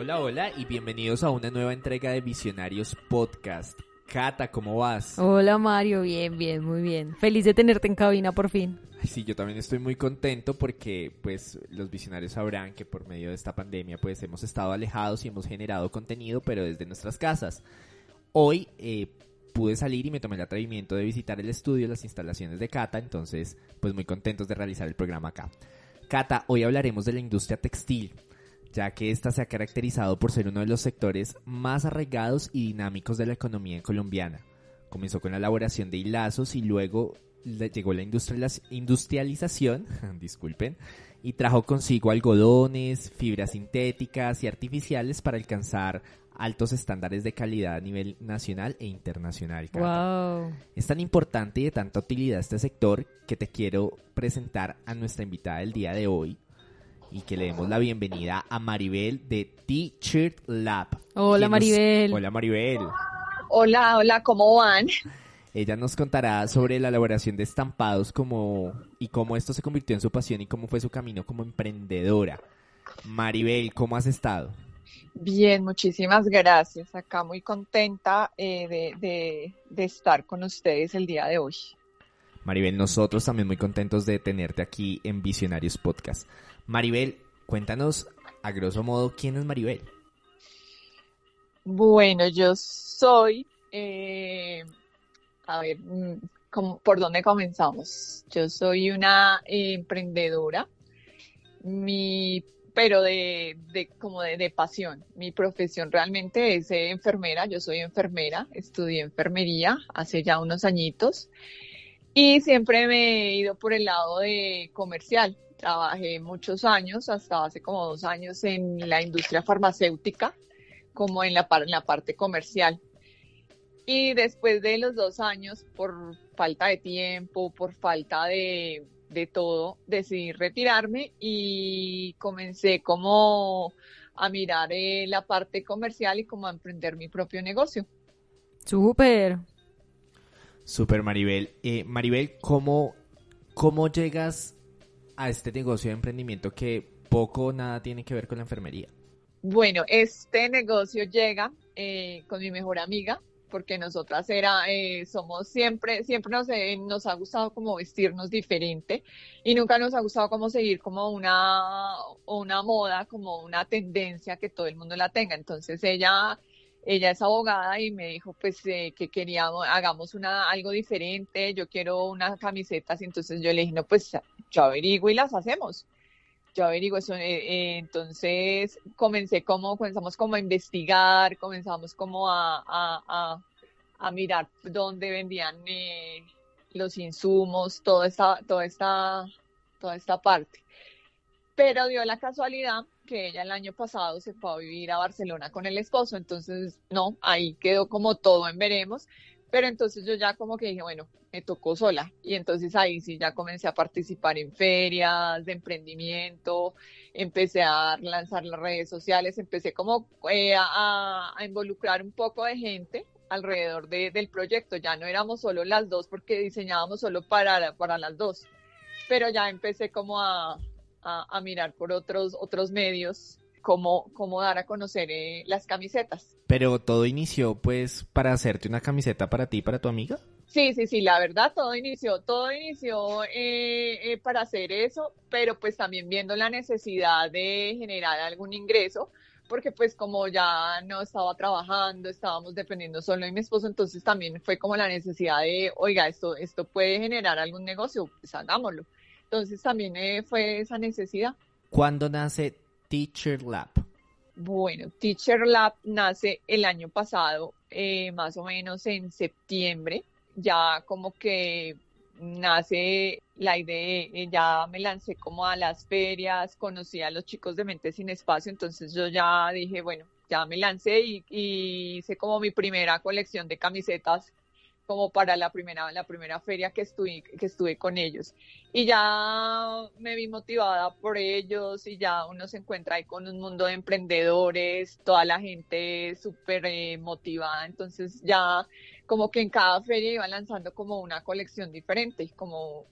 Hola, hola y bienvenidos a una nueva entrega de Visionarios Podcast. Cata, ¿cómo vas? Hola Mario, bien, bien, muy bien. Feliz de tenerte en cabina por fin. Sí, yo también estoy muy contento porque pues los visionarios sabrán que por medio de esta pandemia pues hemos estado alejados y hemos generado contenido pero desde nuestras casas. Hoy eh, pude salir y me tomé el atrevimiento de visitar el estudio, las instalaciones de Cata, entonces pues muy contentos de realizar el programa acá. Cata, hoy hablaremos de la industria textil, ya que esta se ha caracterizado por ser uno de los sectores más arraigados y dinámicos de la economía colombiana. Comenzó con la elaboración de hilazos y luego le- llegó la industrializ- industrialización, disculpen, y trajo consigo algodones, fibras sintéticas y artificiales para alcanzar altos estándares de calidad a nivel nacional e internacional. Wow. Es tan importante y de tanta utilidad este sector que te quiero presentar a nuestra invitada del día de hoy y que le demos la bienvenida a Maribel de T-Shirt Lab. Hola, nos- Maribel. Hola Maribel. Hola, hola, ¿cómo van? Ella nos contará sobre la elaboración de estampados como y cómo esto se convirtió en su pasión y cómo fue su camino como emprendedora. Maribel, ¿cómo has estado? Bien, muchísimas gracias. Acá muy contenta eh, de, de- de estar con ustedes el día de hoy. Maribel, nosotros también muy contentos de tenerte aquí en Visionarios Podcast. Maribel, cuéntanos a grosso modo quién es Maribel. Bueno, yo soy, eh, a ver, mm, ¿cómo- ¿por dónde comenzamos? Yo soy una emprendedora, mi, pero de, de como de, de pasión. Mi profesión realmente es enfermera. Yo soy enfermera, estudié enfermería hace ya unos añitos y siempre me he ido por el lado de comercial. Trabajé muchos años, hasta hace como dos años en la industria farmacéutica como en la, par- en la parte comercial. Y después de los dos años, por falta de tiempo, por falta de, de todo, decidí retirarme y comencé como a mirar eh, la parte comercial y como a emprender mi propio negocio. Súper. Super Maribel. Eh, Maribel, ¿cómo, ¿cómo llegas a este negocio de emprendimiento que poco o nada tiene que ver con la enfermería? Bueno, este negocio llega eh, con mi mejor amiga, porque nosotras era, eh, somos siempre, siempre nos, eh, nos ha gustado como vestirnos diferente y nunca nos ha gustado como seguir como una, una moda, como una tendencia que todo el mundo la tenga. Entonces ella, ella es abogada y me dijo pues eh, que queríamos, hagamos una, algo diferente, yo quiero unas camisetas entonces yo le dije, no, pues yo averiguo y las hacemos yo averiguo eso, eh, eh, entonces comencé como, comenzamos como a investigar, comenzamos como a, a, a, mirar dónde vendían eh, los insumos, toda esta, toda esta, toda esta parte. Pero dio la casualidad que ella el año pasado se fue a vivir a Barcelona con el esposo, entonces no, ahí quedó como todo en veremos, pero entonces yo ya como que dije, bueno, me tocó sola y entonces ahí sí ya comencé a participar en ferias de emprendimiento, empecé a lanzar las redes sociales, empecé como eh, a, involucrar un poco de gente alrededor de, del proyecto, ya no éramos solo las dos porque diseñábamos solo para, para las dos, pero ya empecé como a, a, a mirar por otros, otros medios cómo, cómo dar a conocer eh, las camisetas. Pero todo inició pues para hacerte una camiseta para ti para tu amiga. Sí, sí, sí, la verdad, todo inició, todo inició eh, eh, para hacer eso, pero pues también viendo la necesidad de generar algún ingreso, porque pues como ya no estaba trabajando, estábamos dependiendo solo de mi esposo, entonces también fue como la necesidad de, oiga, esto, esto puede generar algún negocio, pues hagámoslo. Entonces también eh, fue esa necesidad. ¿Cuándo nace Teacher Lab? Bueno, Teacher Lab nace el año pasado, eh, más o menos en septiembre. Ya como que nace la idea, eh, ya me lancé como a las ferias, conocí a los chicos de Mente Sin Espacio, entonces yo ya dije, bueno, ya me lancé y, y hice como mi primera colección de camisetas como para la primera, la primera feria que estuve, que estuve con ellos. Y ya me vi motivada por ellos y ya uno se encuentra ahí con un mundo de emprendedores, toda la gente súper eh, motivada. Entonces ya como que en cada feria iba lanzando como una colección diferente, como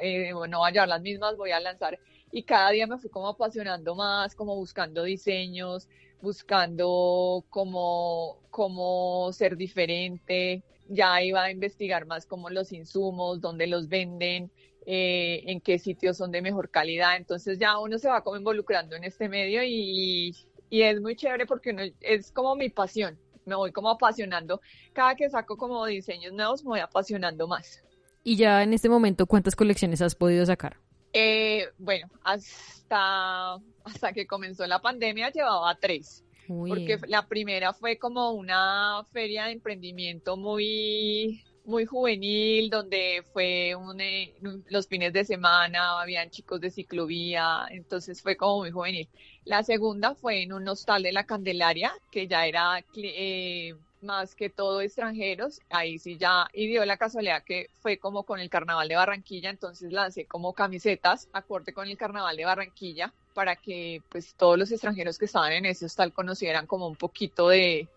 eh, no voy a llevar las mismas, voy a lanzar. Y cada día me fui como apasionando más, como buscando diseños, buscando cómo, cómo ser diferente, ya iba a investigar más como los insumos, dónde los venden, eh, en qué sitios son de mejor calidad. Entonces ya uno se va como involucrando en este medio y, y es muy chévere porque es como mi pasión. Me voy como apasionando. Cada que saco como diseños nuevos me voy apasionando más. Y ya en este momento, ¿cuántas colecciones has podido sacar? Eh, bueno, hasta, hasta que comenzó la pandemia llevaba tres porque la primera fue como una feria de emprendimiento muy muy juvenil, donde fue un, eh, los fines de semana, habían chicos de ciclovía, entonces fue como muy juvenil. La segunda fue en un hostal de la Candelaria, que ya era eh, más que todo extranjeros, ahí sí ya, y dio la casualidad que fue como con el Carnaval de Barranquilla, entonces lancé como camisetas acorde con el Carnaval de Barranquilla, para que pues todos los extranjeros que estaban en ese hostal conocieran como un poquito de,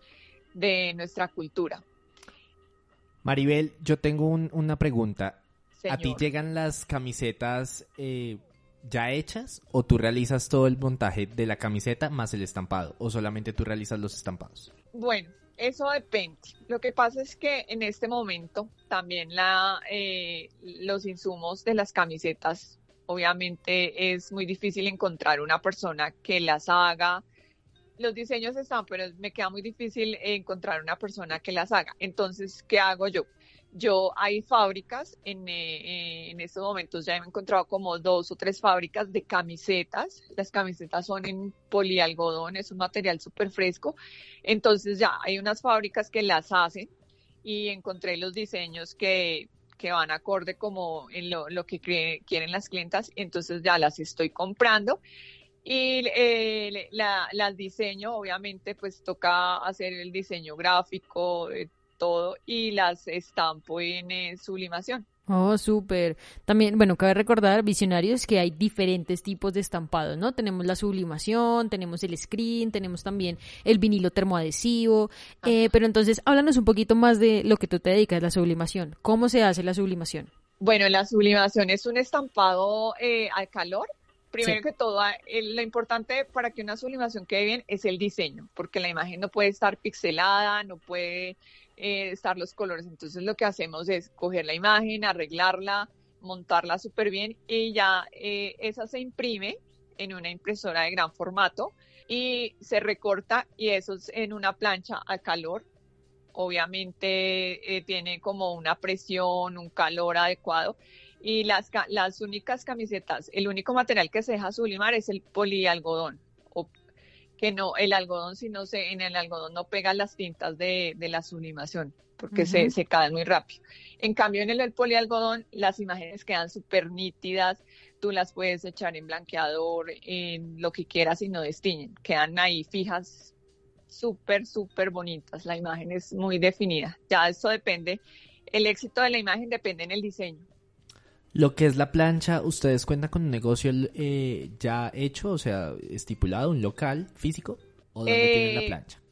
nuestra cultura. Maribel, yo tengo una pregunta. ¿A ti llegan las camisetas eh, ya hechas o tú realizas todo el montaje de la camiseta más el estampado o solamente tú realizas los estampados? Bueno, eso depende. Lo que pasa es que en este momento también la, eh, los insumos de las camisetas obviamente es muy difícil encontrar una persona que las haga. Los diseños están, pero me queda muy difícil encontrar una persona que las haga. Entonces, ¿qué hago yo? Yo hay fábricas, en, eh, en estos momentos ya he encontrado como dos o tres fábricas de camisetas. Las camisetas son en polialgodón, es un material súper fresco. Entonces ya hay unas fábricas que las hacen y encontré los diseños que que van acorde como en lo, que quieren las clientas, entonces ya las estoy comprando y eh, las diseño, obviamente pues toca hacer el diseño gráfico, eh, todo y las estampo en eh, sublimación. Oh, súper. También, bueno, cabe recordar, visionarios, que hay diferentes tipos de estampados, ¿no? Tenemos la sublimación, tenemos el screen, tenemos también el vinilo termoadhesivo. Eh, pero entonces, háblanos un poquito más de lo que tú te dedicas, la sublimación. ¿Cómo se hace la sublimación? Bueno, la sublimación es un estampado eh, al calor. Primero que todo, lo importante para que una sublimación quede bien es el diseño, porque la imagen no puede estar pixelada, no puede eh, estar los colores. Entonces lo que hacemos es coger la imagen, arreglarla, montarla súper bien y ya eh, esa se imprime en una impresora de gran formato y se recorta y eso es en una plancha a calor. Obviamente eh, tiene como una presión, un calor adecuado y las, las únicas camisetas, el único material que se deja sublimar es el polialgodón que no, el algodón, si no se, en el algodón no pega las tintas de, la sublimación, porque se, se, caen muy rápido. En cambio, en el, polialgodón, las imágenes quedan súper nítidas, tú las puedes echar en blanqueador, en lo que quieras y no destiñen, quedan ahí fijas, súper, súper bonitas, la imagen es muy definida. Ya eso depende, el éxito de la imagen depende en el diseño. Lo que es la plancha, ¿ustedes cuentan con un negocio eh, ya hecho, o sea, estipulado, un local físico? ¿O dónde tienen la eh, plancha?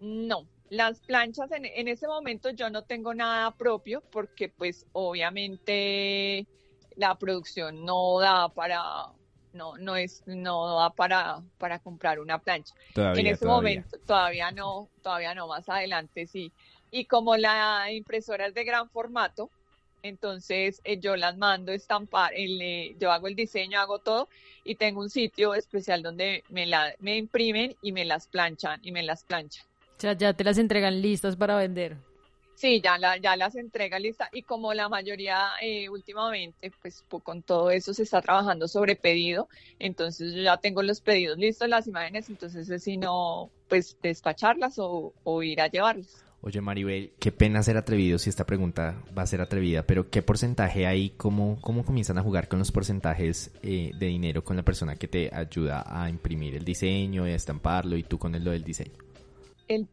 No, las planchas en, en ese momento yo no tengo nada propio porque pues obviamente la producción no da para no no es no da para para comprar una plancha. en ese momento todavía no, todavía no, más adelante sí. Y como la impresora es de gran formato, entonces eh, yo las mando estampar, eh, yo hago el diseño, hago todo y tengo un sitio especial donde me, la, me imprimen y me las planchan y me las planchan. O sea, ya te las entregan listas para vender. Sí, ya, la, ya las entrega lista y como la mayoría eh, últimamente, pues con todo eso se está trabajando sobre pedido, entonces yo ya tengo los pedidos listos, las imágenes, entonces es sino pues despacharlas o, o ir a llevarlas. Oye Maribel, qué pena ser atrevido si esta pregunta va a ser atrevida, pero ¿qué porcentaje hay? ¿Cómo, cómo comienzan a jugar con los porcentajes eh, de dinero con la persona que te ayuda a imprimir el diseño y a estamparlo y tú con el, lo del diseño? El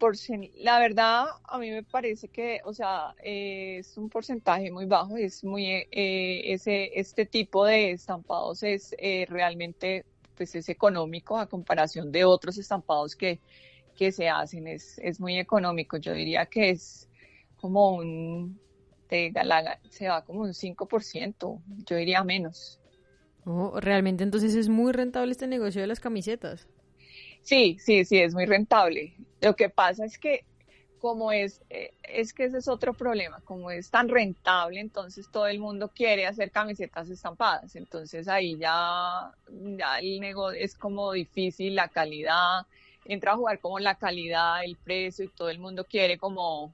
la verdad, a mí me parece que, o sea, es un porcentaje muy bajo, es muy, eh, ese, este tipo de estampados es eh, realmente, pues es económico a comparación de otros estampados que, que se hacen, es, es muy económico, yo diría que es como un, se va como un 5%, yo diría menos. Oh, realmente entonces es muy rentable este negocio de las camisetas. Sí, sí, sí, es muy rentable. Lo que pasa es que como es, eh, es que ese es otro problema, como es tan rentable, entonces todo el mundo quiere hacer camisetas estampadas, entonces ahí ya, ya el negocio es como difícil, la calidad, entra a jugar como la calidad, el precio y todo el mundo quiere como,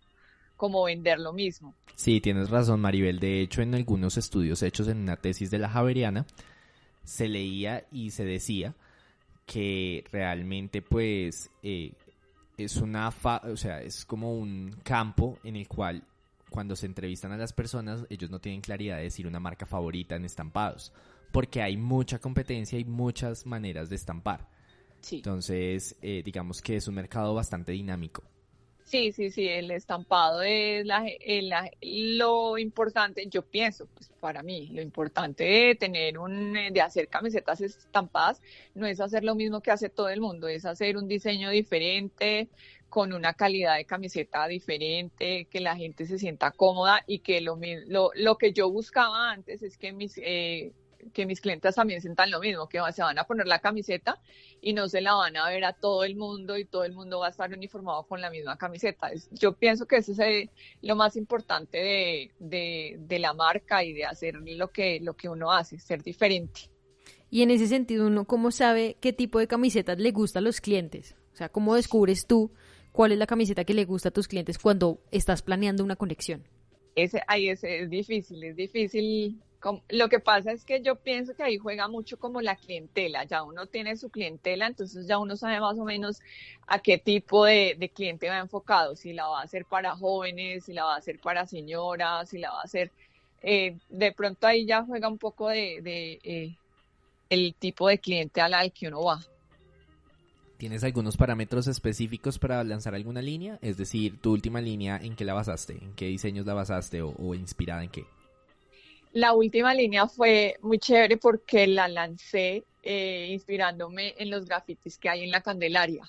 como vender lo mismo. Sí, tienes razón Maribel, de hecho en algunos estudios hechos en una tesis de la Javeriana, se leía y se decía que realmente pues eh, es una o sea es como un campo en el cual cuando se entrevistan a las personas ellos no tienen claridad de decir una marca favorita en estampados porque hay mucha competencia y muchas maneras de estampar entonces eh, digamos que es un mercado bastante dinámico. Sí, sí, sí, el estampado es la, lo importante, yo pienso, pues para mí, lo importante de tener un, de hacer camisetas estampadas no es hacer lo mismo que hace todo el mundo, es hacer un diseño diferente, con una calidad de camiseta diferente, que la gente se sienta cómoda y que lo, lo, lo que yo buscaba antes es que mis, eh, que mis clientes también sientan lo mismo, que se van a poner la camiseta y no se la van a ver a todo el mundo y todo el mundo va a estar uniformado con la misma camiseta. Yo pienso que eso es lo más importante de, la marca y de hacer lo que, lo que uno hace, ser diferente. Y en ese sentido, uno cómo sabe qué tipo de camisetas le gusta a los clientes? O sea, ¿cómo descubres tú cuál es la camiseta que le gusta a tus clientes cuando estás planeando una colección? Ese, ahí es, es difícil, es difícil lo que pasa es que yo pienso que ahí juega mucho como la clientela, ya uno tiene su clientela, entonces ya uno sabe más o menos a qué tipo de, cliente va enfocado, si la va a hacer para jóvenes, si la va a hacer para señoras, si la va a hacer, eh, de pronto ahí ya juega un poco de, eh, el tipo de cliente al, que uno va. ¿Tienes algunos parámetros específicos para lanzar alguna línea? Es decir, tu última línea, ¿en qué la basaste? ¿En qué diseños la basaste o inspirada en qué? La última línea fue muy chévere porque la lancé eh, inspirándome en los grafitis que hay en la Candelaria.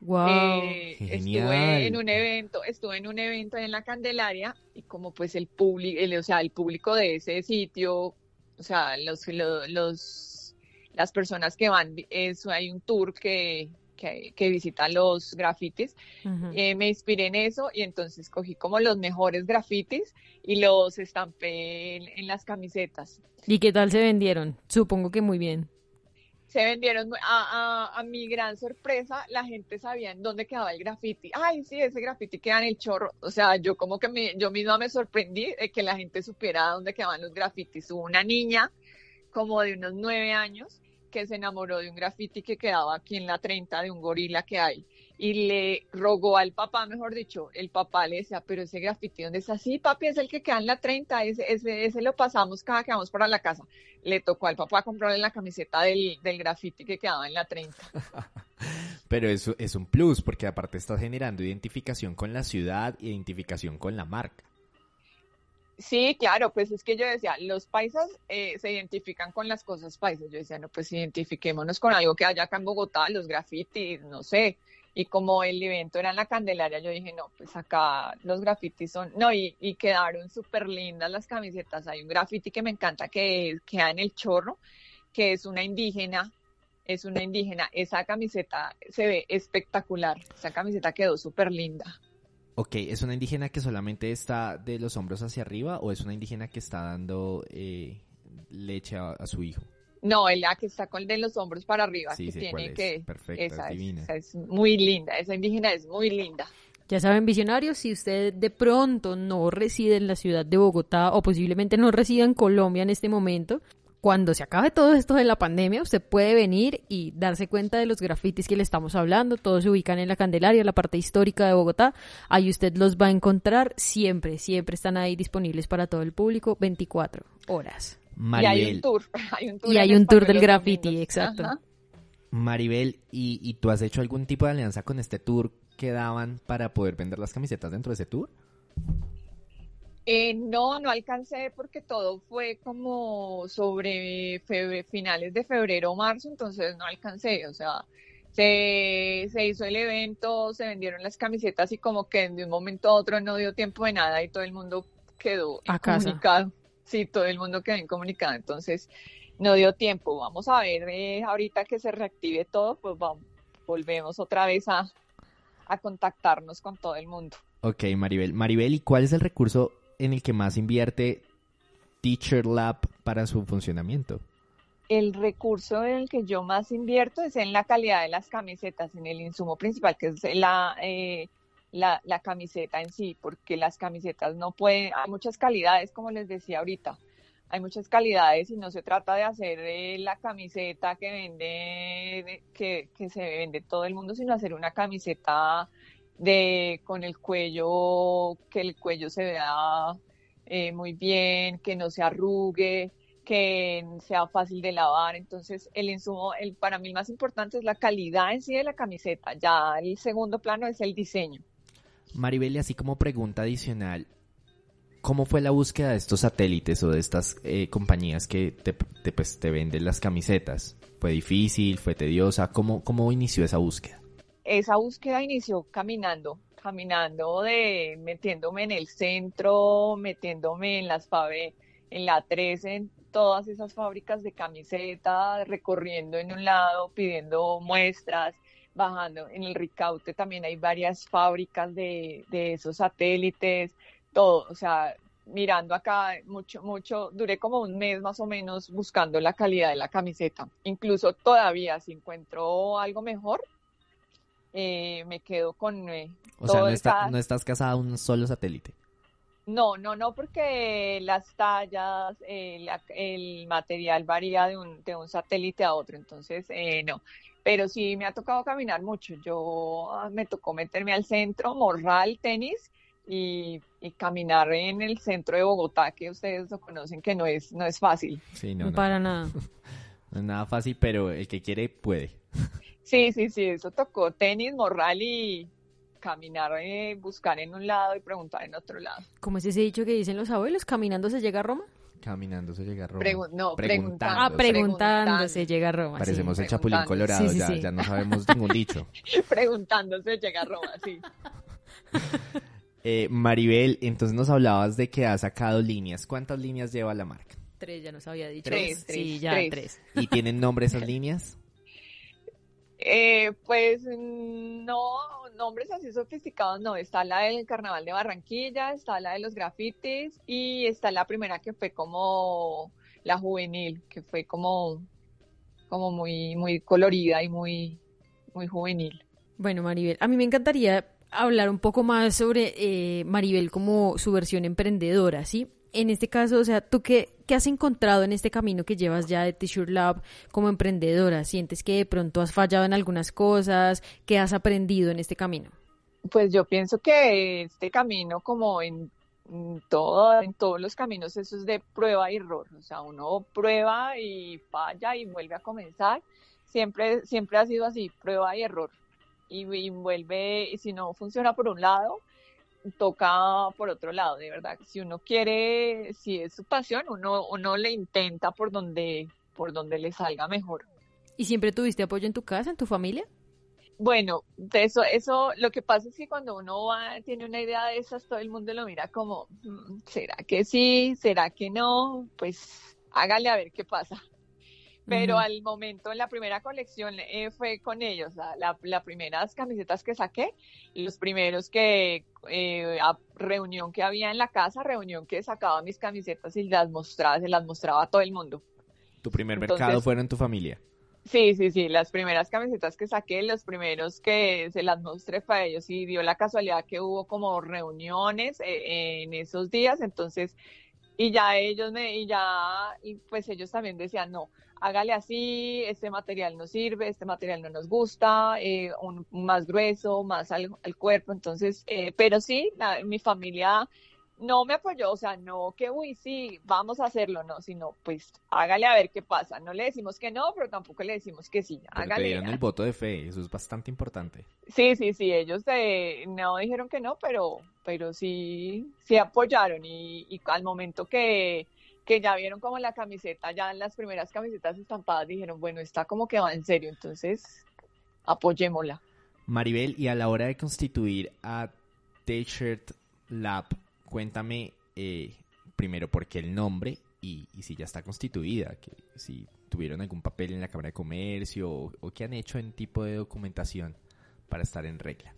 Wow, eh, estuve en un evento, estuve en un evento en la Candelaria y como pues el público, o sea, el público de ese sitio, o sea, los, los, las personas que van, eso hay un tour que, que, que visita los grafitis, eh, me inspiré en eso y entonces cogí como los mejores grafitis y los estampé en, las camisetas. ¿Y qué tal se vendieron? Supongo que muy bien se vendieron a, a, mi gran sorpresa, la gente sabía en dónde quedaba el graffiti. Ay, sí, ese graffiti queda en el chorro. O sea, yo como que me, yo misma me sorprendí de que la gente supiera dónde quedaban los grafitis. Hubo una niña como de unos nueve años que se enamoró de un graffiti que quedaba aquí en la 30 de un gorila que hay y le rogó al papá, mejor dicho, el papá le decía, pero ese graffiti, ¿dónde está? Sí, papi, es el que queda en la 30, ese, ese, lo pasamos cada que vamos para la casa. Le tocó al papá comprarle la camiseta del, del graffiti que quedaba en la 30. pero eso es un plus, porque aparte está generando identificación con la ciudad, identificación con la marca. Sí, claro, pues es que yo decía, los paisas eh, se identifican con las cosas paisas. Yo decía, no, pues identifiquémonos con algo que haya acá en Bogotá, los grafitis, no sé. Y como el evento era en la Candelaria, yo dije, no, pues acá los grafitis son, no, y, y quedaron súper lindas las camisetas. Hay un grafiti que me encanta que queda en el chorro, que es una indígena, es una indígena. Esa camiseta se ve espectacular, esa camiseta quedó súper linda. Ok, ¿es una indígena que solamente está de los hombros hacia arriba o es una indígena que está dando eh, leche a, su hijo? No, la que está con de los hombros para arriba, que tiene que... esa, es, muy linda, esa indígena es muy linda. Ya saben, visionarios, si usted de pronto no reside en la ciudad de Bogotá o posiblemente no reside en Colombia en este momento, cuando se acabe todo esto de la pandemia, usted puede venir y darse cuenta de los grafitis que le estamos hablando. Todos se ubican en la Candelaria, la parte histórica de Bogotá. Ahí usted los va a encontrar siempre, siempre están ahí disponibles para todo el público, 24 horas. Y hay un tour. Hay un tour y hay un tour del graffiti, exacto. Maribel, ¿y, ¿y tú has hecho algún tipo de alianza con este tour que daban para poder vender las camisetas dentro de ese tour? Eh, no, no alcancé porque todo fue como sobre finales de febrero o marzo, entonces no alcancé, o sea, se, se, hizo el evento, se vendieron las camisetas y como que de un momento a otro no dio tiempo de nada y todo el mundo quedó incomunicado. Sí, todo el mundo quedó incomunicado, entonces no dio tiempo. Vamos a ver eh, ahorita que se reactive todo, pues vamos, volvemos otra vez a, a contactarnos con todo el mundo. Ok, Maribel. Maribel, ¿y cuál es el recurso en el que más invierte Teacher Lab para su funcionamiento? El recurso en el que yo más invierto es en la calidad de las camisetas, en el insumo principal, que es la, eh, la, la, camiseta en sí, porque las camisetas no pueden, hay muchas calidades, como les decía ahorita, hay muchas calidades y no se trata de hacer eh, la camiseta que vende, que, que se vende todo el mundo, sino hacer una camiseta de con el cuello, que el cuello se vea eh, muy bien, que no se arrugue, que sea fácil de lavar. Entonces, el insumo, el, para mí el más importante es la calidad en sí de la camiseta. Ya el segundo plano es el diseño. Maribel, así como pregunta adicional, ¿cómo fue la búsqueda de estos satélites o de estas eh, compañías que te, te, pues, te venden las camisetas? ¿Fue difícil? ¿Fue tediosa? ¿Cómo, cómo inició esa búsqueda? Esa búsqueda inició caminando, caminando de metiéndome en el centro, metiéndome en las en la 13, en todas esas fábricas de camisetas, recorriendo en un lado, pidiendo muestras, bajando en el Ricaute también hay varias fábricas de, de esos satélites, todo, o sea, mirando acá mucho, mucho, duré como un mes más o menos buscando la calidad de la camiseta. Incluso todavía si encuentro algo mejor, eh, me quedo con... Eh, o sea, no, estás casada a un solo satélite. No, no, no, porque las tallas, eh, el material varía de un, de un satélite a otro, entonces no. Pero sí me ha tocado caminar mucho. Yo ah, me tocó meterme al centro, morral, tenis y, caminar en el centro de Bogotá, que ustedes lo conocen que no es, no es fácil. Sí, no, no. Para nada. No es nada fácil, pero el que quiere puede. Sí, sí, sí, eso tocó tenis, morral y caminar, eh, buscar en un lado y preguntar en otro lado. ¿Cómo es ese dicho que dicen los abuelos? ¿Caminando se llega a Roma? Caminando se llega a Roma. no, preguntando. Ah, preguntando se llega a Roma. Parecemos el Chapulín Colorado, ya, ya no sabemos ningún dicho. preguntando se llega a Roma, sí. eh, Maribel, entonces nos hablabas de que ha sacado líneas. ¿Cuántas líneas lleva la marca? Tres, ya nos había dicho. Tres, sí, ya tres. ¿Y tienen nombre esas líneas? Eh, pues no, nombres así sofisticados no. Está la del Carnaval de Barranquilla, está la de los grafitis y está la primera que fue como la juvenil, que fue como, como muy, muy colorida y muy, muy juvenil. Bueno, Maribel, a mí me encantaría hablar un poco más sobre eh, Maribel como su versión emprendedora, ¿sí? en este caso, o sea, ¿tú qué, qué has encontrado en este camino que llevas ya de T-Shirt Lab como emprendedora? ¿Sientes que de pronto has fallado en algunas cosas? ¿Qué has aprendido en este camino? Pues yo pienso que este camino, como en, todo, en todos los caminos, eso es de prueba y error. O sea, uno prueba y falla y vuelve a comenzar. Siempre, siempre ha sido así, prueba y error. Y, vuelve, y si no funciona por un lado, toca por otro lado, de verdad. Si uno quiere, si es su pasión, uno, uno le intenta por donde, por donde le salga mejor. ¿Y siempre tuviste apoyo en tu casa, en tu familia? Bueno, eso, eso, lo que pasa es que cuando uno va, tiene una idea de esas, todo el mundo lo mira como, mm, ¿será que sí? ¿Será que no? Pues hágale a ver qué pasa pero al momento en la primera colección eh, fue con ellos, la, las primeras camisetas que saqué, los primeros que, eh, a reunión que había en la casa, reunión que sacaba mis camisetas y las mostraba, se las mostraba a todo el mundo. ¿Tu primer mercado fueron en tu familia? Sí, sí, sí, las primeras camisetas que saqué, los primeros que se las mostré para ellos y dio la casualidad que hubo como reuniones eh, en esos días, entonces y ya ellos me, y ya, y pues ellos también decían, no, hágale así, este material no sirve, este material no nos gusta, eh, un, más grueso, más al, cuerpo, entonces, eh, pero sí, mi familia no me apoyó, o sea, no que, uy, sí, vamos a hacerlo, no, sino, pues, hágale a ver qué pasa. No le decimos que no, pero tampoco le decimos que sí. Hágale. Pero dieron el voto de fe, eso es bastante importante. Sí, sí, sí, ellos eh, no dijeron que no, pero, pero sí, sí apoyaron y, y al momento que, que ya vieron como la camiseta, ya en las primeras camisetas estampadas, dijeron, bueno, está como que va en serio, entonces apoyémosla. Maribel, y a la hora de constituir a T-Shirt Lab, cuéntame eh, primero por qué el nombre y, si ya está constituida, que si tuvieron algún papel en la Cámara de Comercio o, qué han hecho en tipo de documentación para estar en regla.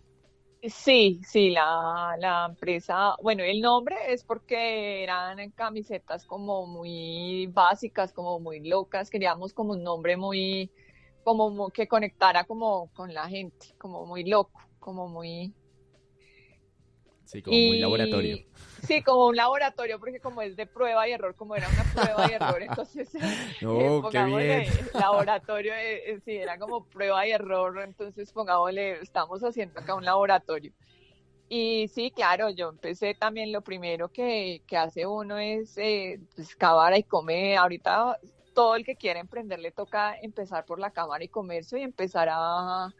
Sí, sí, la, la, empresa, bueno, el nombre es porque eran camisetas como muy básicas, como muy locas, queríamos como un nombre muy, como que conectara como con la gente, como muy loco, como muy, Sí, como muy laboratorio. Sí, como un laboratorio, porque como es de prueba y error, como era una prueba y error, entonces no, pongámosle laboratorio, eh, eh, sí, era como prueba y error, entonces pongámosle, estamos haciendo acá un laboratorio. Y sí, claro, yo empecé también, lo primero que, que hace uno es eh, pues, cámara y comer. Ahorita todo el que quiera emprender le toca empezar por la cámara y comercio y empezar a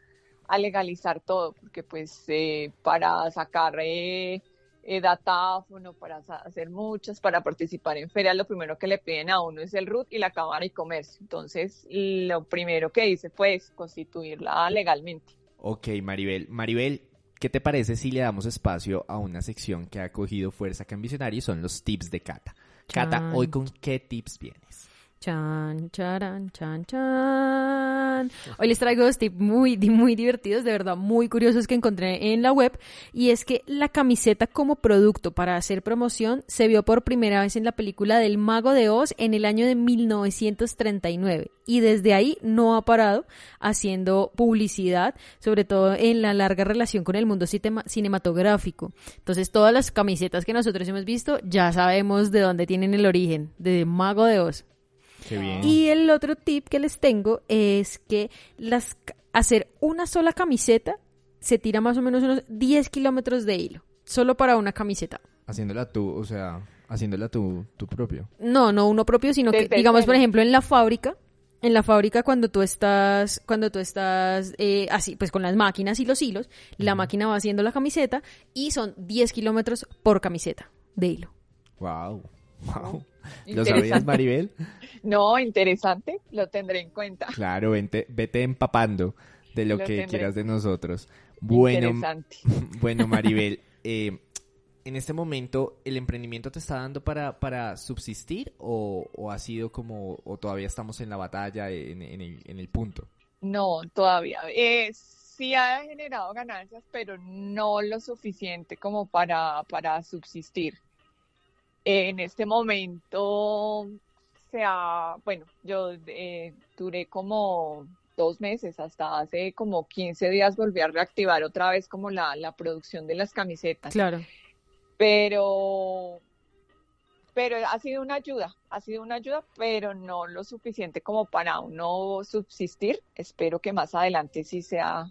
a legalizar todo, porque pues eh, para sacar eh, eh, datáfono, para hacer muchas, para participar en ferias, lo primero que le piden a uno es el RUT y la Cámara y Comercio. Entonces, lo primero que hice fue constituirla legalmente. Ok, Maribel. Maribel, ¿qué te parece si le damos espacio a una sección que ha cogido fuerza acá en Visionario son los tips de Cata? Cata, hoy con qué tips vienes? Chan, charan, chan, chan. Hoy les traigo dos tips muy, muy divertidos, de verdad, muy curiosos que encontré en la web. Y es que la camiseta como producto para hacer promoción se vio por primera vez en la película del Mago de Oz en el año de 1939. Y desde ahí no ha parado haciendo publicidad, sobre todo en la larga relación con el mundo cinematográfico. Entonces, todas las camisetas que nosotros hemos visto ya sabemos de dónde tienen el origen, de Mago de Oz. Y el otro tip que les tengo es que las hacer una sola camiseta se tira más o menos unos 10 kilómetros de hilo, solo para una camiseta. Haciéndola tú, o sea, haciéndola tú, tu propio. No, no uno propio, sino que, digamos, por ejemplo, en la fábrica, en la fábrica cuando tú estás, cuando tú estás eh, así, pues con las máquinas y los hilos, la máquina va haciendo la camiseta y son 10 kilómetros por camiseta de hilo. Wow, wow. ¿Lo sabías, Maribel? No, interesante, lo tendré en cuenta. Claro, vete empapando de lo, que quieras de nosotros. Bueno, bueno Maribel, eh, en este momento, ¿el emprendimiento te está dando para, para subsistir o, ha sido como, o todavía estamos en la batalla, en, el, punto? No, todavía. Eh, sí ha generado ganancias, pero no lo suficiente como para, para subsistir. En este momento, sea, bueno, yo eh, duré como dos meses, hasta hace como 15 días volví a reactivar otra vez como la, la producción de las camisetas. Claro. Pero, pero ha sido una ayuda, ha sido una ayuda, pero no lo suficiente como para uno subsistir. Espero que más adelante sí sea,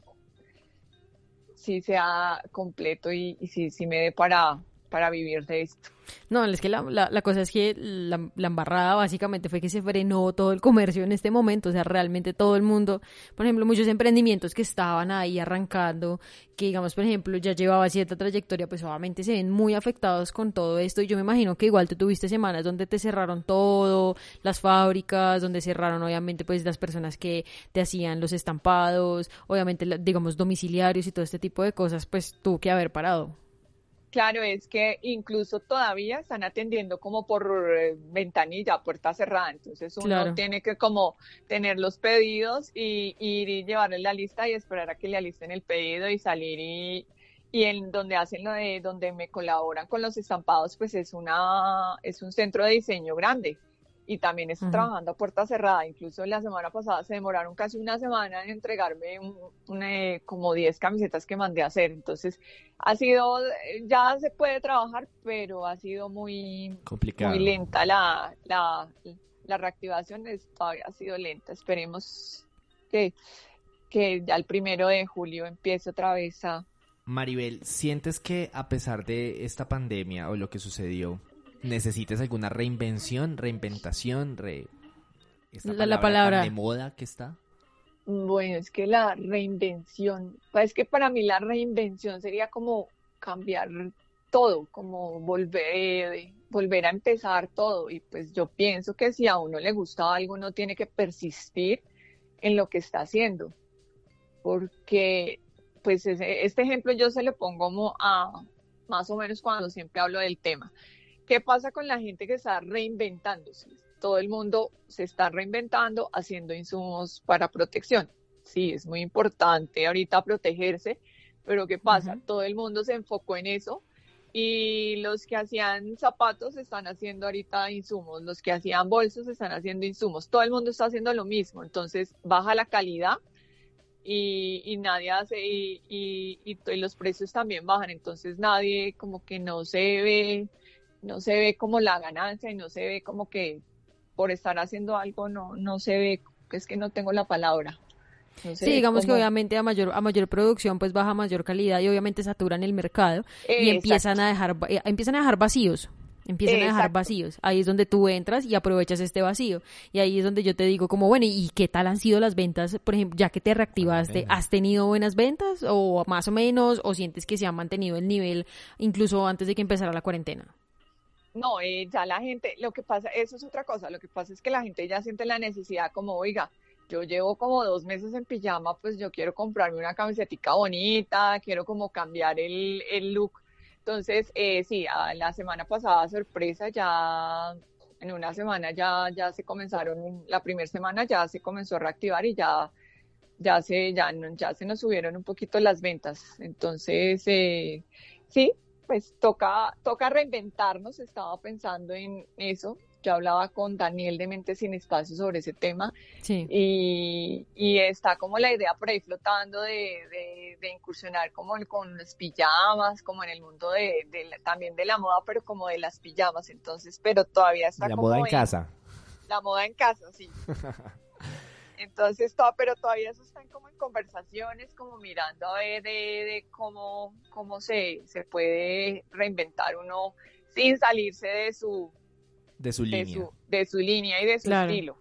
sí sea completo y, y sí, sí me dé para, para vivir de esto. No, es que la, la, cosa es que la, embarrada básicamente fue que se frenó todo el comercio en este momento, o sea, realmente todo el mundo, por ejemplo, muchos emprendimientos que estaban ahí arrancando, que digamos, por ejemplo, ya llevaba cierta trayectoria, pues obviamente se ven muy afectados con todo esto y yo me imagino que igual tú tuviste semanas donde te cerraron todo, las fábricas, donde cerraron obviamente pues las personas que te hacían los estampados, obviamente digamos domiciliarios y todo este tipo de cosas, pues tuvo que haber parado. Claro, es que incluso todavía están atendiendo como por eh, ventanilla, puerta cerrada. Entonces uno tiene que como tener los pedidos y ir y llevarle la lista y esperar a que le alisten el pedido y salir y, y en donde hacen lo de, donde me colaboran con los estampados, pues es una, es un centro de diseño grande y también estoy trabajando a puerta cerrada. Incluso la semana pasada se demoraron casi una semana en entregarme un- una, eh, como 10 camisetas que mandé a hacer. Entonces, ha sido, ya se puede trabajar, pero ha sido muy, Complicado. muy lenta la, la, la reactivación, es, todavía ha sido lenta. Esperemos que, que ya el primero de julio empiece otra vez a... Maribel, ¿sientes que a pesar de esta pandemia o lo que sucedió, necesites alguna reinvención, reinventación, re... esta La- la palabra tan de moda que está? Bueno, es que la reinvención, es que para mí la reinvención sería como cambiar todo, como volver, volver a empezar todo. Y pues yo pienso que si a uno le gusta algo, uno tiene que persistir en lo que está haciendo. Porque, pues ese- este ejemplo yo se lo pongo como a más o menos cuando siempre hablo del tema. ¿Qué pasa con la gente que está reinventándose? Todo el mundo se está reinventando haciendo insumos para protección. Sí, es muy importante ahorita protegerse, pero ¿qué pasa? Todo el mundo se enfocó en eso y los que hacían zapatos están haciendo ahorita insumos, los que hacían bolsos están haciendo insumos, todo el mundo está haciendo lo mismo, entonces baja la calidad y, y nadie hace, y, y, y to- y los precios también bajan, entonces nadie como que no se ve, no se ve como la ganancia y no se ve como que por estar haciendo algo no, no se ve, es que no tengo la palabra. No Sí, digamos que obviamente a mayor, a mayor producción pues baja mayor calidad y obviamente saturan el mercado y Exacto. empiezan a dejar eh, empiezan a dejar vacíos. Empiezan a dejar Exacto. vacíos. Ahí es donde tú entras y aprovechas este vacío. Y ahí es donde yo te digo como, bueno, ¿y qué tal han sido las ventas? Por ejemplo, ya que te reactivaste. ¿has tenido buenas ventas? ¿O más o menos? ¿O sientes que se ha mantenido el nivel incluso antes de que empezara la cuarentena? No, eh, ya la gente, lo que pasa, eso es otra cosa, lo que pasa es que la gente ya siente la necesidad como, oiga, yo llevo como dos meses en pijama, pues yo quiero comprarme una camisetica bonita, quiero como cambiar el, el look. Entonces, eh, sí, la semana pasada, sorpresa, ya en una semana ya, ya se comenzaron, la primera semana ya se comenzó a reactivar y ya, ya se, ya, ya se nos subieron un poquito las ventas. Entonces, eh, sí, pues toca, toca reinventarnos, estaba pensando en eso. Yo hablaba con Daniel de Mente Sin Espacio sobre ese tema Sí. y, y está como la idea por ahí flotando de, de- de incursionar como en- con las pijamas, como en el mundo de, de la- también de la moda, pero como de las pijamas. Entonces, pero todavía está La como moda en casa. la moda en casa, sí. Entonces, todo, pero todavía eso están como en conversaciones, como mirando a ver de, de cómo, cómo se, se puede reinventar uno sin salirse de su, De su de línea. su, de su línea y de su Claro. estilo.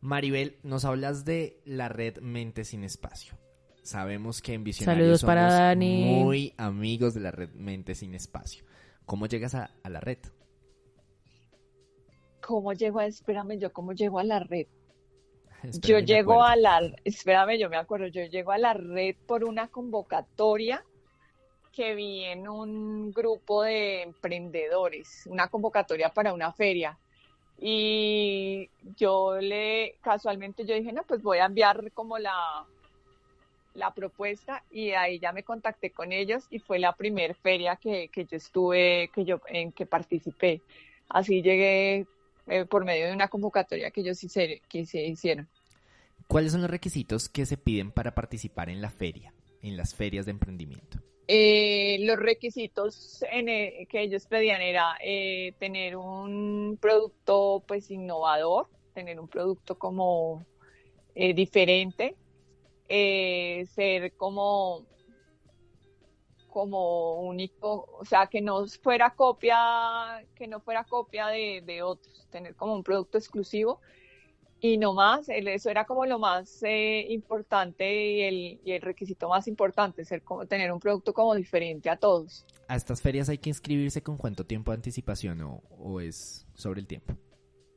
Maribel, nos hablas de la red Mente Sin Espacio. Sabemos que en Visionario Saludos somos para Dani. muy amigos de la red Mente Sin Espacio. ¿Cómo llegas a, a la red? ¿Cómo llego a, espérame, yo cómo llego a la red? Yo llego a la, espérame, yo me acuerdo, yo llego a la red por una convocatoria que vi en un grupo de emprendedores, una convocatoria para una feria. Y yo le, casualmente yo dije, no, pues voy a enviar como la, la propuesta y ahí ya me contacté con ellos y fue la primer feria que, que yo estuve, que yo, en que participé. Así llegué eh, por medio de una convocatoria que ellos hice- que se hicieron. ¿Cuáles son los requisitos que se piden para participar en la feria, en las ferias de emprendimiento? Eh, los requisitos eh, que ellos pedían era eh, tener un producto pues innovador, tener un producto como eh, diferente, eh, ser como como único, o sea, que no fuera copia, que no fuera copia de otros, tener como un producto exclusivo y no más, el- eso era como lo más eh, importante y el, y el requisito más importante, ser como tener un producto como diferente a todos. ¿A estas ferias hay que inscribirse con cuánto tiempo de anticipación o, o es sobre el tiempo?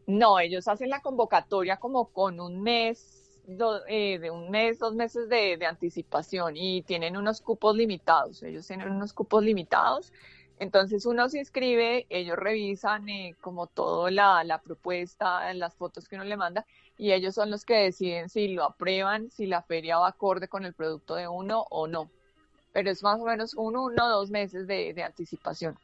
No, ellos hacen la convocatoria como con un mes, do- eh, de un mes, dos meses de, de anticipación y tienen unos cupos limitados. Ellos tienen unos cupos limitados. Entonces uno se inscribe, ellos revisan eh, como todo la, la propuesta, las fotos que uno le manda y ellos son los que deciden si lo aprueban, si la feria va acorde con el producto de uno o no. Pero es más o menos uno, uno o dos meses de, de anticipación.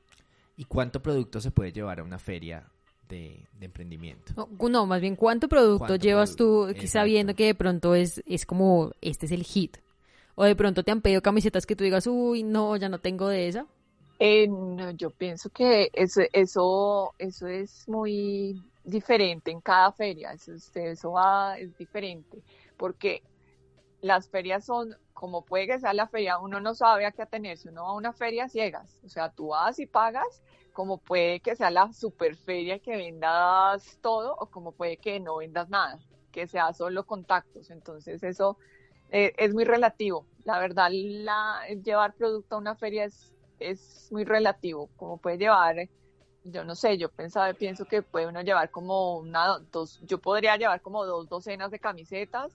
¿Y cuánto producto se puede llevar a una feria de, emprendimiento. No, más bien, ¿cuánto producto llevas tú sabiendo que de pronto es, es como, este es el hit? O de pronto te han pedido camisetas que tú digas, uy, no, ya no tengo de esa. Eh, no, yo pienso que eso, eso, eso es muy diferente en cada feria, eso, eso va, es diferente, porque las ferias son, como puede que sea la feria, uno no sabe a qué atenerse, uno va a una feria ciegas, o sea, tú vas y pagas, como puede que sea la super feria que vendas todo, o como puede que no vendas nada, que sea solo contactos, entonces eso eh, es muy relativo, la verdad, la, llevar producto a una feria es, es muy relativo, como puede llevar yo no sé, yo pensaba, pienso que puede uno llevar como una, dos, yo podría llevar como dos docenas de camisetas,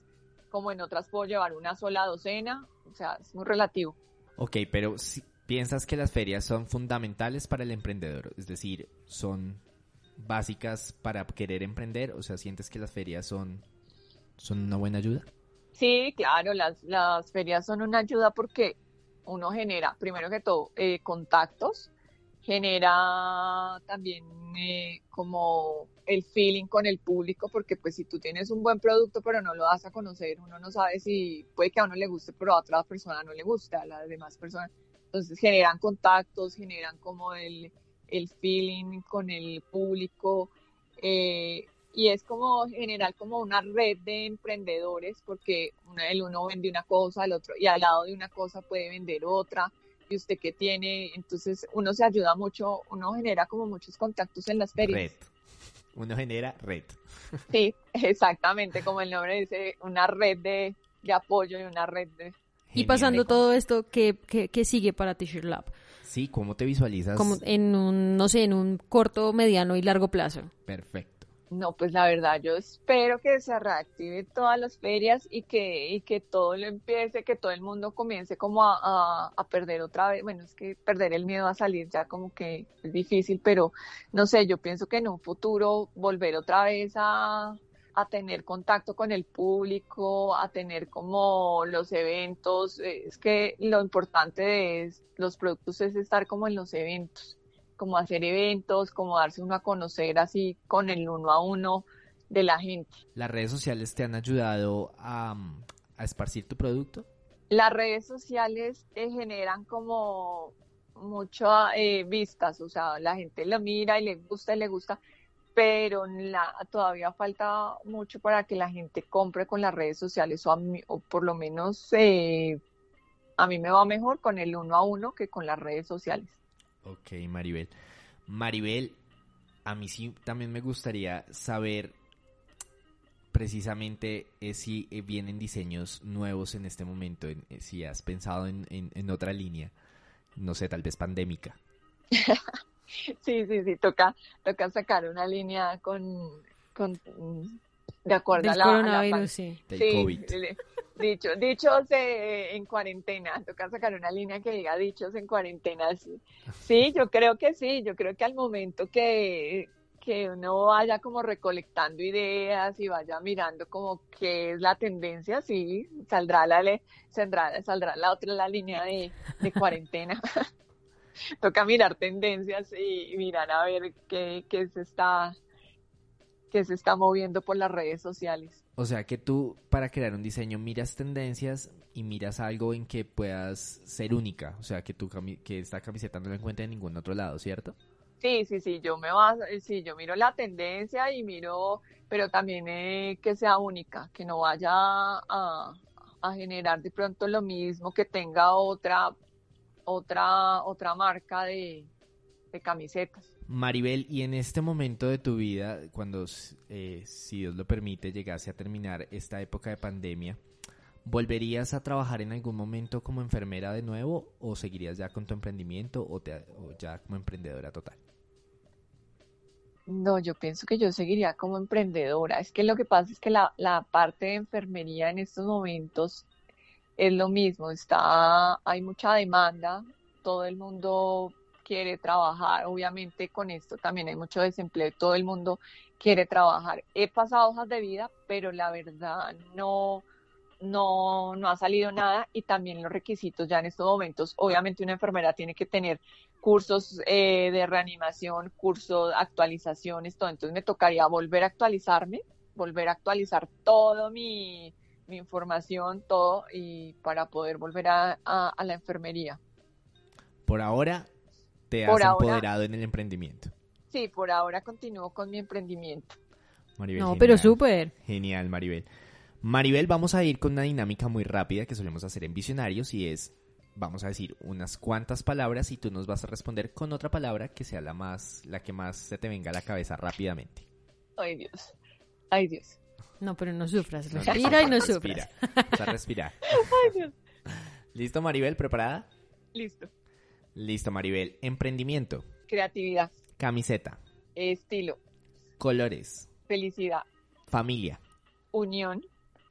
como en otras puedo llevar una sola docena, o sea, es muy relativo. Ok, pero si piensas que las ferias son fundamentales para el emprendedor, es decir, son básicas para querer emprender, o sea, sientes que las ferias son, son una buena ayuda. Sí, claro, las, las ferias son una ayuda porque uno genera, primero que todo, eh, contactos, genera también eh, como el feeling con el público, porque pues si tú tienes un buen producto pero no lo das a conocer, uno no sabe si puede que a uno le guste, pero a otra persona no le gusta, a las demás personas. Entonces generan contactos, generan como el, el feeling con el público. Eh, y es como general como una red de emprendedores porque el uno vende una cosa, el otro y al lado de una cosa puede vender otra y usted qué tiene. Entonces uno se ayuda mucho, uno genera como muchos contactos en las ferias. Red. Uno genera red. Sí, exactamente, como el nombre dice, una red de, apoyo y una red de... Y pasando todo esto, ¿qué, qué, sigue para T-Shirt Lab? Sí, ¿cómo te visualizas? Como en un, no sé, en un corto, mediano y largo plazo. Perfecto. No, pues la verdad, yo espero que se reactive todas las ferias y que, y que todo lo empiece, que todo el mundo comience como a, a, perder otra vez. Bueno, es que perder el miedo a salir ya como que es difícil, pero no sé, yo pienso que en un futuro volver otra vez a, a tener contacto con el público, a tener como los eventos. Es que lo importante de los productos es estar como en los eventos como hacer eventos, como darse uno a conocer así con el uno a uno de la gente. ¿Las redes sociales te han ayudado a, esparcir tu producto? Las redes sociales eh, generan como muchas eh, vistas, o sea, la gente lo mira y le gusta y le gusta, pero la, todavía falta mucho para que la gente compre con las redes sociales o, o por lo menos eh, a mí me va mejor con el uno a uno que con las redes sociales. Ok, Maribel. Maribel, a mí sí también me gustaría saber precisamente eh, si eh, vienen diseños nuevos en este momento, eh, si has pensado en, en, otra línea, no sé, tal vez pandémica. sí, sí, sí, toca, toca sacar una línea con, con de acuerdo a la, sí. Del COVID. Dicho, dichos en cuarentena, toca sacar una línea que diga dichos en cuarentena. Sí, yo creo que sí, yo creo que al momento que, que uno vaya como recolectando ideas y vaya mirando como qué es la tendencia, sí, saldrá la, saldrá, saldrá la otra la línea de, de cuarentena. toca mirar tendencias y mirar a ver qué, qué se está que se está moviendo por las redes sociales. O sea que tú para crear un diseño miras tendencias y miras algo en que puedas ser única, o sea que tu que esta camiseta no la encuentre en ningún otro lado, ¿cierto? Sí, sí, sí, yo me va, sí, yo miro la tendencia y miro, pero también eh, que sea única, que no vaya a, a generar de pronto lo mismo, que tenga otra, otra, otra marca de, de camisetas. Maribel, y en este momento de tu vida, cuando, eh, si Dios lo permite, llegase a terminar esta época de pandemia, ¿volverías a trabajar en algún momento como enfermera de nuevo o seguirías ya con tu emprendimiento o, ya como emprendedora total? No, yo pienso que yo seguiría como emprendedora. Es que lo que pasa es que la, la parte de enfermería en estos momentos es lo mismo. Está, hay mucha demanda, todo el mundo quiere trabajar. Obviamente con esto también hay mucho desempleo, todo el mundo quiere trabajar. He pasado hojas de vida, pero la verdad no, no, no ha salido nada y también los requisitos ya en estos momentos, obviamente una enfermera tiene que tener cursos eh, de reanimación, cursos, actualizaciones, todo, entonces me tocaría volver a actualizarme, volver a actualizar todo mi, mi información, todo, y para poder volver a, a, a la enfermería. Por ahora te Por has ahora- empoderado en el emprendimiento. Sí, por ahora continúo con mi emprendimiento. Maribel, No, pero súper. Genial, Maribel. Maribel, vamos a ir con una dinámica muy rápida que solemos hacer en Visionarios y es, vamos a decir unas cuantas palabras y tú nos vas a responder con otra palabra que sea la más, la que más se te venga a la cabeza rápidamente. Ay, Dios. Ay, Dios. No, pero no sufras. No, Respira y no respira. sufras. Vamos a respirar. Ay, Dios. ¿Listo, Maribel? ¿Preparada? Listo. Listo, Maribel. Emprendimiento, Creatividad, camiseta, estilo, colores, felicidad, familia, unión,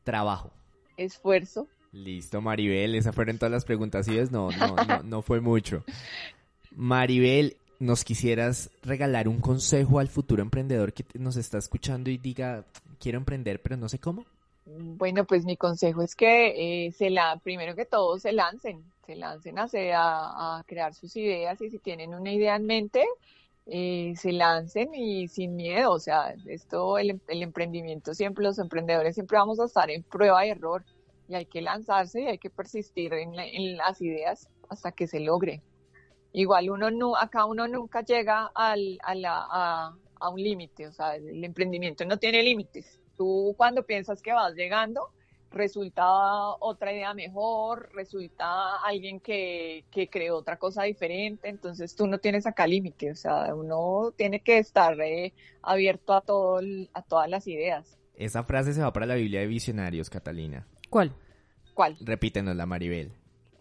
trabajo. esfuerzo. Listo, Maribel, esas fueron todas las preguntas. ¿sí ves? No, no, no, no fue mucho. Maribel, ¿nos quisieras regalar un consejo al futuro emprendedor que nos está escuchando y diga, quiero emprender, pero no sé cómo? Bueno, pues mi consejo es que eh, se la, primero que todo se lancen, se lancen a, a crear sus ideas y si tienen una idea en mente, eh, se lancen y sin miedo. O sea, esto, el, em- el emprendimiento siempre, los emprendedores siempre vamos a estar en prueba y error y hay que lanzarse y hay que persistir en, la- en las ideas hasta que se logre. Igual uno no, acá uno nunca llega al, a, la, a, a un límite, o sea, el emprendimiento no tiene límites. Tú cuando piensas que vas llegando, resulta otra idea mejor, resulta alguien que, que creó otra cosa diferente, entonces tú no tienes acá límite, o sea, uno tiene que estar eh, abierto a, todo, el- a todas las ideas. Esa frase se va para la Biblia de Visionarios, Catalina. ¿Cuál? ¿Cuál? Repítenosla, Maribel.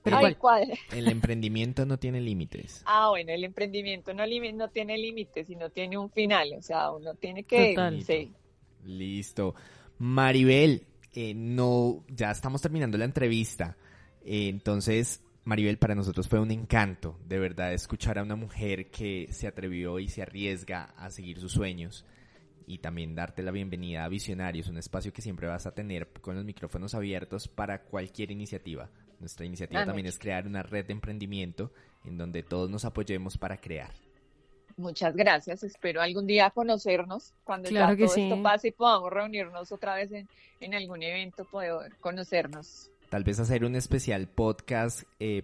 ¿Pero Ay, cuál? El emprendimiento no tiene límites. Ah, bueno, el emprendimiento no, limi- no tiene límites, sino tiene un final, o sea, uno tiene que... Total. Sí. Listo. Maribel, eh, no, ya estamos terminando la entrevista. Eh, entonces, Maribel, para nosotros fue un encanto, de verdad, escuchar a una mujer que se atrevió y se arriesga a seguir sus sueños. Y también darte la bienvenida a Visionarios, un espacio que siempre vas a tener con los micrófonos abiertos para cualquier iniciativa. Nuestra iniciativa también es crear una red de emprendimiento en donde todos nos apoyemos para crear. Muchas gracias. Espero algún día conocernos cuando Claro ya que todo sí. esto pase y podamos reunirnos otra vez en, en algún evento, poder conocernos. Tal vez hacer un especial podcast eh,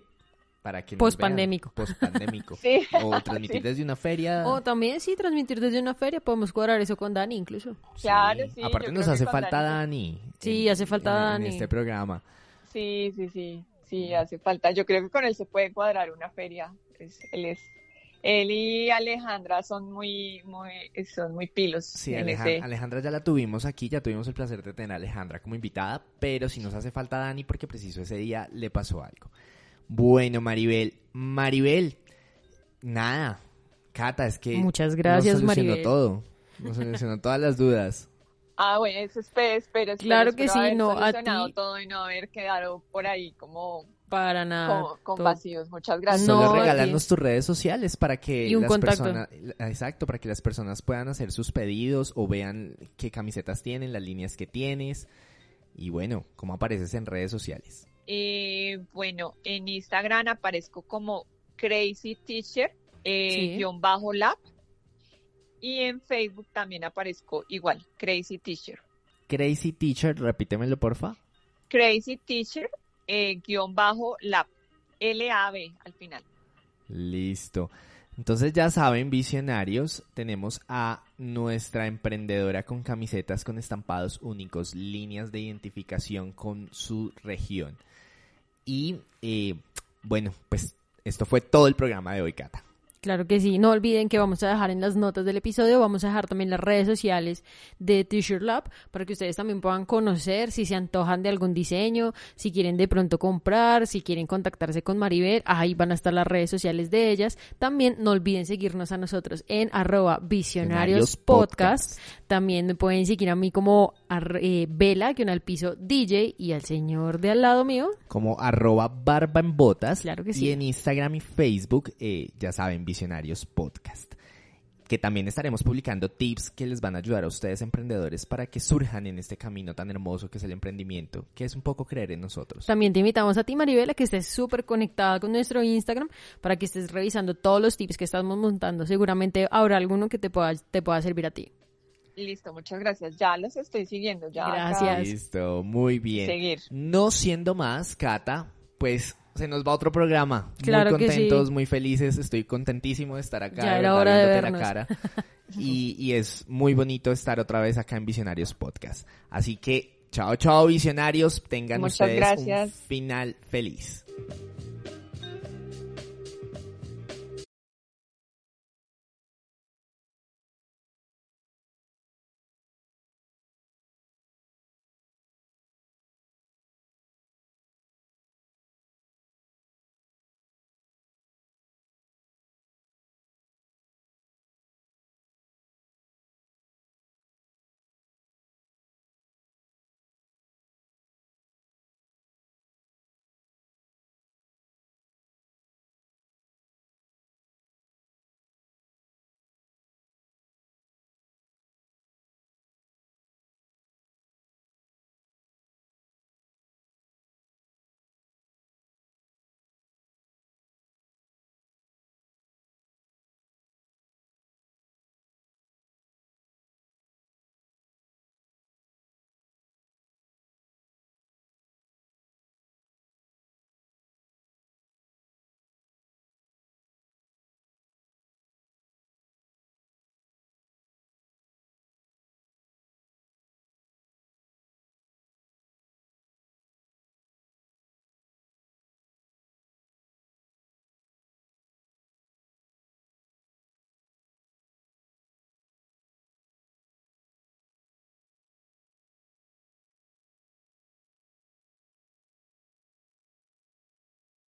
para que nos vean. Pospandémico. Pospandémico. Sí. O transmitir Sí. desde una feria. O también sí, transmitir desde una feria. Podemos cuadrar eso con Dani incluso. Claro, sí, Aparte nos hace falta Dani Dani. Sí, hace falta en- Dani. En este programa. Sí, sí, sí, sí, hace falta. Yo creo que con él se puede cuadrar una feria. Es- él es, él y Alejandra son muy, muy, son muy pilos Sí, en Alejan- ese. Alejandra ya la tuvimos aquí, ya tuvimos el placer de tener a Alejandra como invitada, pero si nos hace falta Dani porque preciso ese día le pasó algo. Bueno, Maribel, Maribel, nada, Cata, es que Muchas gracias, nos Maribel. todo, nos solucionó todas las dudas. Ah, bueno, eso espero, espero, espero, Claro que sí, no, a ti. todo y no haber quedado por ahí como Para nada. con, con Todo- vacíos. Muchas gracias. No, Solo regálanos tus redes sociales para que Y un las contacto. personas, exacto, para que las personas puedan hacer sus pedidos o vean qué camisetas tienen, las líneas que tienes y bueno, cómo apareces en redes sociales. Eh, bueno, en Instagram aparezco como Crazy Teacher, eh, Sí. guion bajo lab. Y en Facebook también aparezco igual, Crazy Teacher. Crazy Teacher, repítemelo porfa. Crazy Teacher, eh, guion bajo lab. L-A-B al final. Listo. Entonces ya saben, visionarios, tenemos a nuestra emprendedora con camisetas con estampados únicos, líneas de identificación con su región. Y eh, bueno, pues esto fue todo el programa de hoy, Cata. Claro que sí. No olviden que vamos a dejar en las notas del episodio, vamos a dejar también las redes sociales de T-Shirt Lab para que ustedes también puedan conocer si se antojan de algún diseño, si quieren de pronto comprar, si quieren contactarse con Maribel, ahí van a estar las redes sociales de ellas. También no olviden seguirnos a nosotros en arroba visionarios podcast. También me pueden seguir a mí como eh, Vela, que al piso DJ, y al señor de al lado mío. como arroba barba en botas. Claro que sí. Y en Instagram y Facebook, eh, ya saben, Visionarios Podcast. que también estaremos publicando tips que les van a ayudar a ustedes emprendedores para que surjan en este camino tan hermoso que es el emprendimiento, que es un poco creer en nosotros. También te invitamos a ti, Maribel, a que estés súper conectada con nuestro Instagram para que estés revisando todos los tips que estamos montando. Seguramente habrá alguno que te pueda, te pueda servir a ti. Listo, muchas gracias. Ya los estoy siguiendo. Ya Gracias. Listo, muy bien. Seguir. No siendo más, Cata, pues se nos va otro programa. Claro muy que sí. contentos, muy felices. Estoy contentísimo de estar acá. Ya de era verdad, hora de viéndote la cara. Y, y es muy bonito estar otra vez acá en Visionarios Podcast. Así que, chao, chao, Visionarios. Tengan Muchas ustedes gracias. un final feliz.